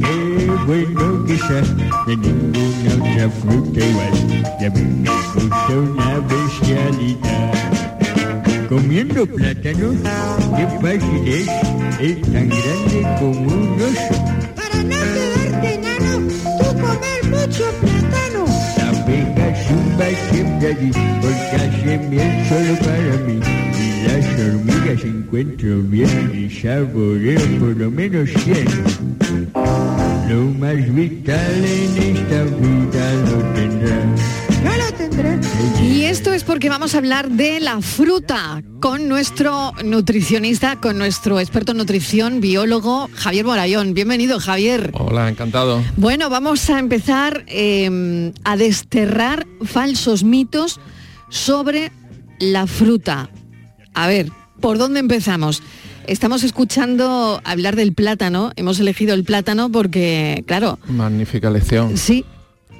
qué bueno que fresa, de ninguna otra fruta igual. Y a mí me gusta una bestialidad. Comiendo plátano, qué fácil es, es tan grande como un oso. Para no quedarte enano, tú comer mucho plátano. Porque hace miel solo para mí. Y las hormigas encuentro bien y saboreo por lo menos cien. Lo más vital en esta vida lo tendrá. Yo lo tendré. Y esto es porque vamos a hablar de la fruta con nuestro nutricionista, con nuestro experto en nutrición, biólogo Javier Morayón. Bienvenido, Javier. Hola, encantado. Bueno, vamos a empezar eh, a desterrar falsos mitos sobre la fruta. A ver, ¿por dónde empezamos? Estamos escuchando hablar del plátano. Hemos elegido el plátano porque, claro, Magnífica lección. sí,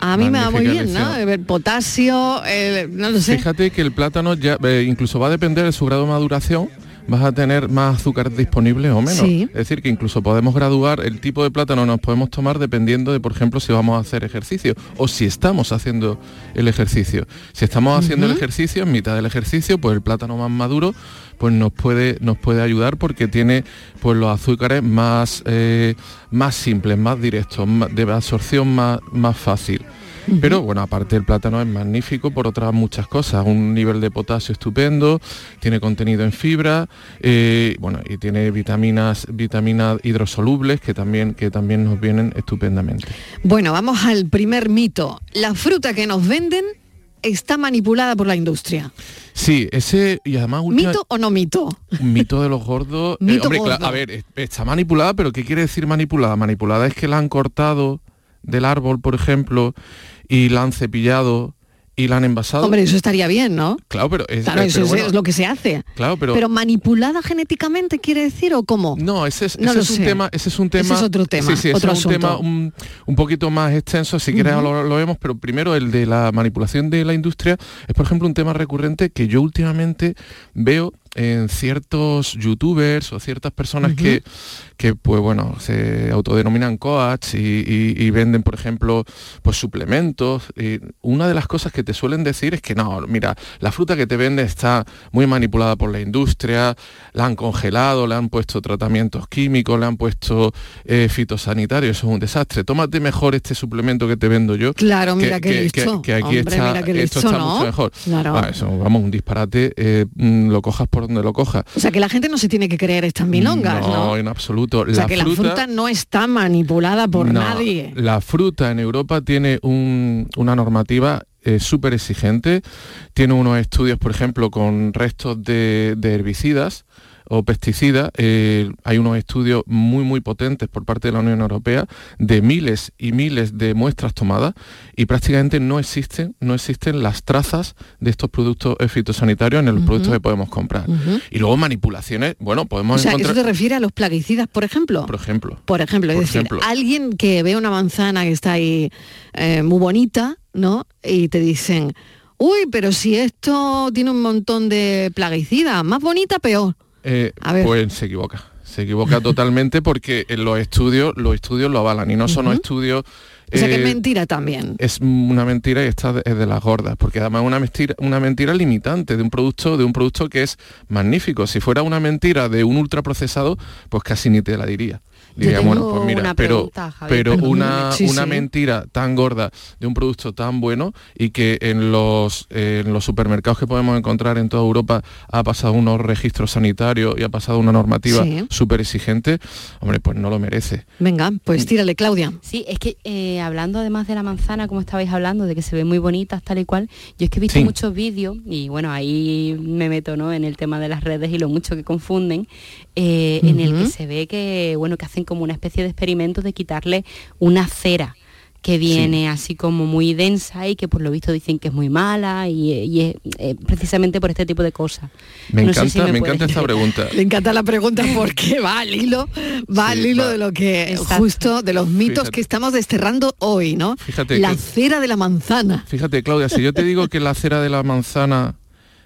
a mí me va muy bien, ¿no? El potasio, el- no lo sé. Fíjate que el plátano ya eh, incluso va a depender de su grado de maduración. Vas a tener más azúcar disponible o menos. Sí. Es decir, que incluso podemos graduar el tipo de plátano nos podemos tomar dependiendo de, por ejemplo, si vamos a hacer ejercicio o si estamos haciendo el ejercicio. Si estamos haciendo el ejercicio, en mitad del ejercicio, pues el plátano más maduro pues nos puede, nos puede ayudar porque tiene pues los azúcares más, eh, más simples, más directos, de absorción más, más fácil. Pero bueno, aparte el plátano es magnífico por otras muchas cosas, un nivel de potasio estupendo, tiene contenido en fibra, eh, bueno, y tiene vitaminas, vitaminas hidrosolubles que también, que también nos vienen estupendamente. Bueno, vamos al primer mito. La fruta que nos venden está manipulada por la industria. Sí, ese y además última- ¿Mito o no mito? Un mito de los gordos. <laughs> Eh, Mito hombre, gordo. a ver, es- está manipulada, pero ¿qué quiere decir manipulada? Manipulada es que la han cortado del árbol, por ejemplo, y la han cepillado y la han envasado. Hombre, eso estaría bien, ¿no? Claro, pero es, Claro, eh, eso pero es, bueno, es lo que se hace. Claro, pero, manipulada genéticamente quiere decir o cómo? No, ese es, No ese lo es un sé. tema, ese es un tema. Ese es otro tema, Sí, sí, ese otro es un tema un, un poquito más extenso, si quieres lo vemos, pero primero el de la manipulación de la industria es por ejemplo un tema recurrente que yo últimamente veo en ciertos youtubers o ciertas personas que, que pues bueno, se autodenominan coach y, y- y venden, por ejemplo, pues suplementos. Y una de las cosas que te suelen decir es que no, mira, la fruta que te vende está muy manipulada por la industria, la han congelado, le han puesto tratamientos químicos, le han puesto eh, fitosanitarios, eso es un desastre. Tómate mejor este suplemento que te vendo yo. Claro, que- mira que, que- que aquí Hombre, está, esto listo, está ¿no? mucho mejor. Claro. Ah, eso, vamos, un disparate, eh, mm, lo cojas por donde lo cojas. O sea, que la gente no se tiene que creer estas milongas, ¿no? No, en absoluto. O sea, que la fruta no está manipulada por No, nadie. La fruta en Europa tiene un- una normativa eh, súper exigente, tiene unos estudios, por ejemplo, con restos de, de herbicidas o pesticidas. eh, hay unos estudios muy, muy potentes por parte de la Unión Europea de miles y miles de muestras tomadas y prácticamente no existen, no existen las trazas de estos productos fitosanitarios en los productos que podemos comprar. Y luego manipulaciones, bueno, O podemos sea, encontrar... ¿eso te refiere a los plaguicidas, por ejemplo? Por ejemplo. Por ejemplo, es Por decir, ejemplo. alguien que ve una manzana que está ahí eh, muy bonita, ¿no? Y te dicen, uy, pero si esto tiene un montón de plaguicidas, más bonita, peor. Eh. Pues se equivoca. Se equivoca <laughs> totalmente porque en los estudios, los estudios lo avalan y no son estudios. O sea, que es eh, mentira también. es una mentira y esta es de las gordas, porque además es una mentira, una mentira limitante de un producto, de un producto que es magnífico. Si fuera una mentira de un ultraprocesado, pues casi ni te la diría. Diría, bueno, pues mira, una pero, pregunta, Javier, pero una, Sí, una sí. mentira tan gorda de un producto tan bueno y que en los, en los supermercados que podemos encontrar en toda Europa ha pasado unos registros sanitarios y ha pasado una normativa Sí. súper exigente, hombre, pues no lo merece. Venga, pues tírale, Claudia. Sí, es que eh, hablando además de la manzana, como estabais hablando, de que se ve muy bonita, tal y cual, yo es que he visto Sí. muchos vídeos, y bueno, ahí me meto ¿no? en el tema de las redes y lo mucho que confunden, eh, en el que se ve que, bueno, que hacen como una especie de experimento de quitarle una cera que viene así como muy densa y que por lo visto dicen que es muy mala y, y es eh, precisamente por este tipo de cosas. Me No sé encanta, si me encanta esta pregunta. <laughs> Le encanta la pregunta porque <laughs> va al hilo, va al hilo de lo que justo de los mitos Fíjate. que estamos desterrando hoy, ¿no? Fíjate la que- cera de la manzana. Fíjate, Claudia, si yo te digo que la cera de la manzana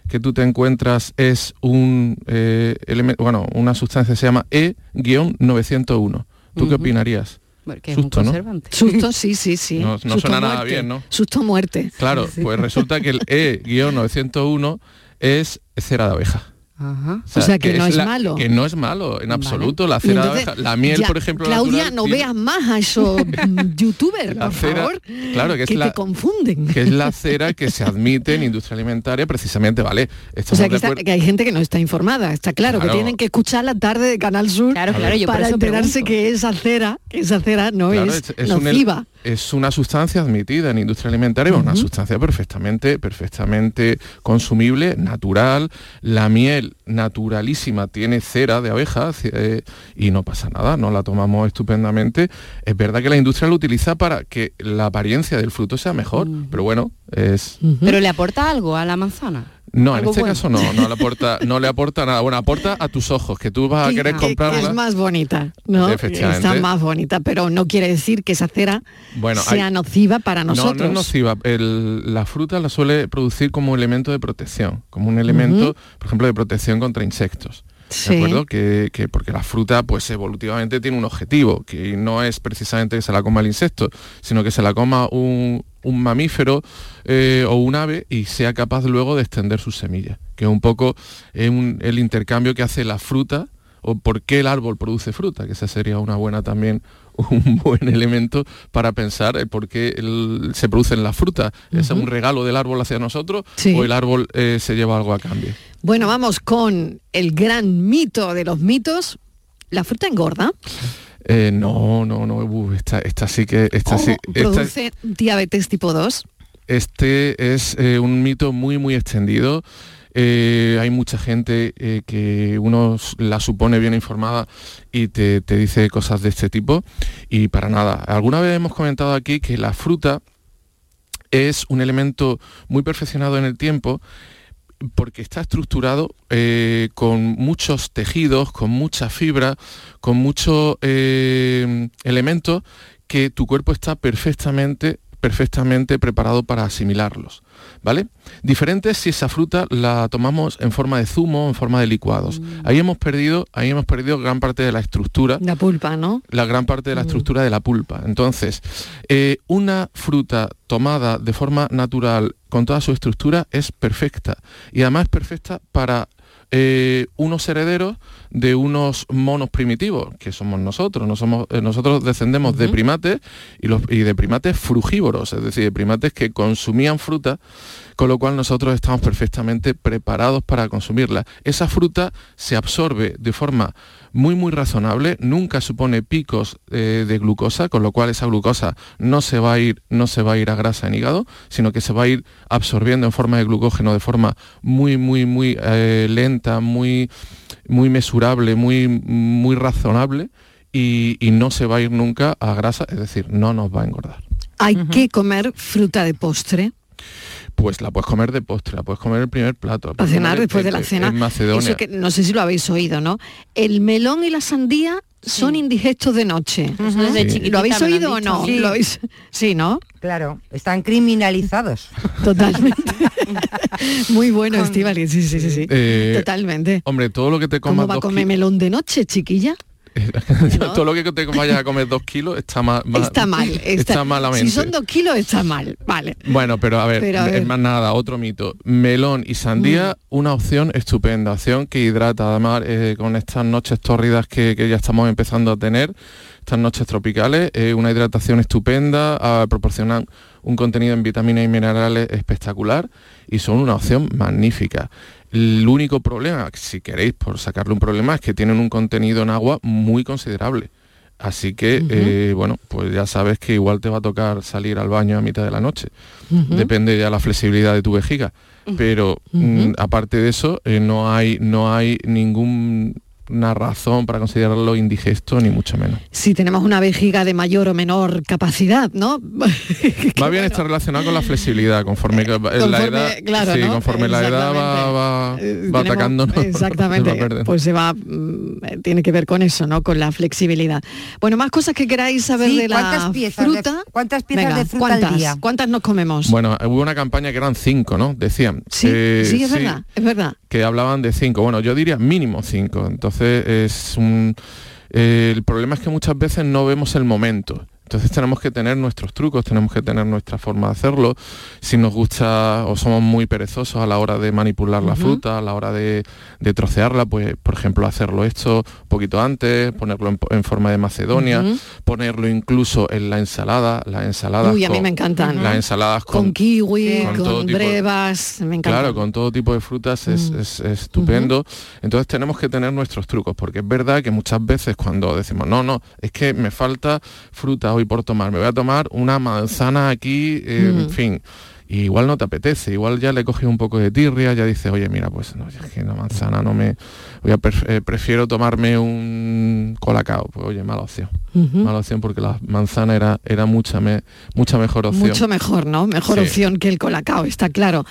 que tú te encuentras es un eh, elemento, bueno, una sustancia que se llama E-901, ¿tú qué opinarías? Porque es un Susto, ¿no? conservante. <laughs> Susto, sí, sí, sí. No- no Susto suena nada bien, ¿no? Susto muerte. Claro, pues resulta que el <laughs> E-901 es cera de abeja. Ajá. O sea, que no es la- malo. Que no es malo, en absoluto. La cera de entonces, abeja, la miel, ya, por ejemplo, Claudia, natural, no tiene- veas más a esos <laughs> youtubers, La por cera- favor. claro, que es te la- confunden. que es la cera que se admite en <laughs> industria alimentaria precisamente, ¿vale? O Estamos sea, que, está- hay gente que no está informada, está claro, Claro. que tienen que escuchar la tarde de Canal Sur Claro, claro, yo por para enterarse pregunto. que esa cera, que esa cera no Claro, es, es, un el- nociva. Es una sustancia admitida en industria alimentaria, una sustancia perfectamente, perfectamente consumible, natural. La miel naturalísima tiene cera de abeja eh, y no pasa nada, no la tomamos estupendamente. Es verdad que la industria lo utiliza para que la apariencia del fruto sea mejor, pero bueno, es... Pero le aporta algo a la manzana. No, en este bueno. caso no, no le aporta, no le aporta nada. Bueno, aporta a tus ojos, que tú vas a Que- querer que- que comprarla. es más bonita, ¿no? Está más bonita, pero no quiere decir que esa cera Bueno, sea hay- nociva para No, nosotros. no es nociva. El- la fruta la suele producir como elemento de protección, como un elemento, por ejemplo, de protección contra insectos. Sí. ¿De acuerdo? Que, que porque la fruta, pues evolutivamente tiene un objetivo, que no es precisamente que se la coma el insecto, sino que se la coma un, un mamífero eh, o un ave y sea capaz luego de extender sus semillas, que es un poco eh, un- el intercambio que hace la fruta o por qué el árbol produce fruta, que esa sería una buena también, <laughs> un buen elemento para pensar el por qué el- se producen las frutas. ¿Es Ujú. un regalo del árbol hacia nosotros Sí. o el árbol eh, se lleva algo a cambio? Bueno, vamos con el gran mito de los mitos. ¿La fruta engorda? Eh, no, no, no, uh, esta, esta sí que, esta sí, ¿O esta- produce diabetes tipo 2? este es eh, un mito muy, muy extendido. Eh, hay mucha gente eh, que uno la supone bien informada y te, dice cosas de este tipo y para nada. Alguna vez hemos comentado aquí que la fruta es un elemento muy perfeccionado en el tiempo porque está estructurado eh, con muchos tejidos, con mucha fibra, con muchos elementos que tu cuerpo está perfectamente perfectamente preparado para asimilarlos, ¿vale? Diferente si esa fruta la tomamos en forma de zumo, en forma de licuados. Ahí hemos perdido, ahí hemos perdido gran parte de la estructura La pulpa, ¿no? la gran parte de la estructura de la pulpa. Entonces, eh, una fruta tomada de forma natural con toda su estructura es perfecta. Y además es perfecta para eh, unos herederos de unos monos primitivos, que somos nosotros. No somos, eh, nosotros descendemos de primates y, los, y de primates frugívoros, es decir, de primates que consumían fruta, con lo cual nosotros estamos perfectamente preparados para consumirla. Esa fruta se absorbe de forma muy muy razonable, nunca supone picos eh, de glucosa, con lo cual esa glucosa no se va a ir, no se va a ir a grasa en hígado, sino que se va a ir absorbiendo en forma de glucógeno de forma muy muy muy eh, lenta, muy muy mesurable, muy muy razonable y, y no se va a ir nunca a grasa, es decir, no nos va a engordar. Hay que comer fruta de postre. Pues la puedes comer de postre, la puedes comer el primer plato. la Para cenar después de la en- cena. En Macedonia. Eso que no sé si lo habéis oído, ¿no? El melón y la sandía son indigestos de noche. Sí. chiquitita ¿Lo habéis oído o no? Sí. ¿Lo habéis- Sí, ¿no? Claro, están criminalizados. <laughs> Totalmente. <laughs> Muy bueno, Estivali, sí, sí, sí, sí. Eh, Totalmente. Hombre, todo lo que te comas ¿Cómo va a comer melón de noche, chiquilla? <laughs> todo lo que te vayas a comer dos kilos está mal. Está mal. <laughs> Está, malamente. Si son dos kilos, está mal. Vale. Bueno, pero a ver, Pero a es ver. Mm. más nada, otro mito. Melón y sandía, una opción estupenda, opción que hidrata, además eh, con estas noches tórridas que, que ya estamos empezando a tener, estas noches tropicales, eh, una hidratación estupenda, proporcionan un contenido en vitaminas y minerales espectacular y son una opción magnífica. El único problema, si queréis por sacarle un problema, es que tienen un contenido en agua muy considerable. Así que, eh, bueno, pues ya sabes que igual te va a tocar salir al baño a mitad de la noche. Depende ya la flexibilidad de tu vejiga. Pero mm, aparte de eso, eh, no hay, no hay ninguna razón para considerarlo indigesto, ni mucho menos. Si tenemos una vejiga de mayor o menor capacidad, ¿no? <laughs> Más bien está relacionado con la flexibilidad, conforme, va- la edad, claro, sí, ¿no? conforme la edad va, va, Eh, va atacándonos. <laughs> Exactamente, va pues se va, mm, eh, tiene que ver con eso, ¿no? Con la flexibilidad. Bueno, más cosas que queráis saber Sí, de la ¿cuántas piezas de- fruta. cuántas piezas Venga, de fruta al ¿cuántas? día? ¿Cuántas nos comemos? Bueno, hubo una campaña que eran cinco, ¿no? Decían. sí, Eh, sí, es verdad, es verdad. que hablaban de cinco. Bueno, yo diría mínimo cinco. Entonces es un Eh, el problema es que muchas veces no vemos el momento. Entonces tenemos que tener nuestros trucos, tenemos que tener nuestra forma de hacerlo. Si nos gusta o somos muy perezosos a la hora de manipular la fruta, a la hora de, de trocearla, pues por ejemplo hacerlo esto un poquito antes, ponerlo en, en forma de macedonia, ponerlo incluso en la ensalada, las ensaladas Uy, a mí con- me encantan. Las ensaladas Con con, kiwi, con con, de- brevas, me encanta. Claro, con todo tipo de frutas es, Mm. es- es estupendo. Entonces tenemos que tener nuestros trucos, porque es verdad que muchas veces cuando decimos, no, no, es que me falta fruta hoy por tomar, me voy a tomar una manzana aquí, eh, Mm. en fin. Y igual no te apetece, igual ya le coges un poco de tirria, ya dices, oye, mira, pues no, es que la manzana no me... Voy a pref- eh, prefiero tomarme un colacao. Pues oye, mala opción. Mala opción porque la manzana era, era mucha, me- mucha mejor opción. Mucho mejor, ¿no? Mejor Sí. opción que el colacao, está claro.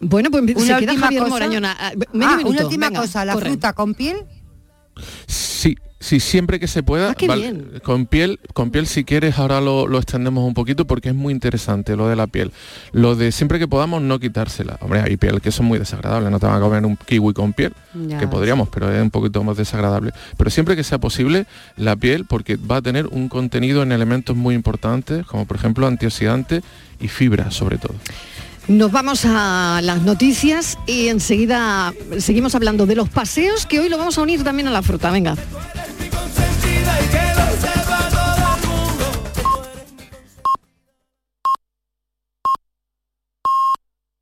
Bueno, pues se Una queda última Javier cosa. Morañona. Ah, medio Ah, minuto, una última venga, cosa, la corre. fruta con piel. Sí, sí, siempre que se pueda. Ah, vale. Con piel, con piel si quieres, ahora lo, lo extendemos un poquito porque es muy interesante lo de la piel. Lo de siempre que podamos no quitársela. Hombre, hay piel que son muy desagradables, no te van a comer un kiwi con piel, Ya. que podríamos, pero es un poquito más desagradable. Pero siempre que sea posible, la piel, porque va a tener un contenido en elementos muy importantes, como por ejemplo antioxidantes y fibra sobre todo. Nos vamos a las noticias y enseguida seguimos hablando de los paseos, que hoy lo vamos a unir también a la fruta. Venga.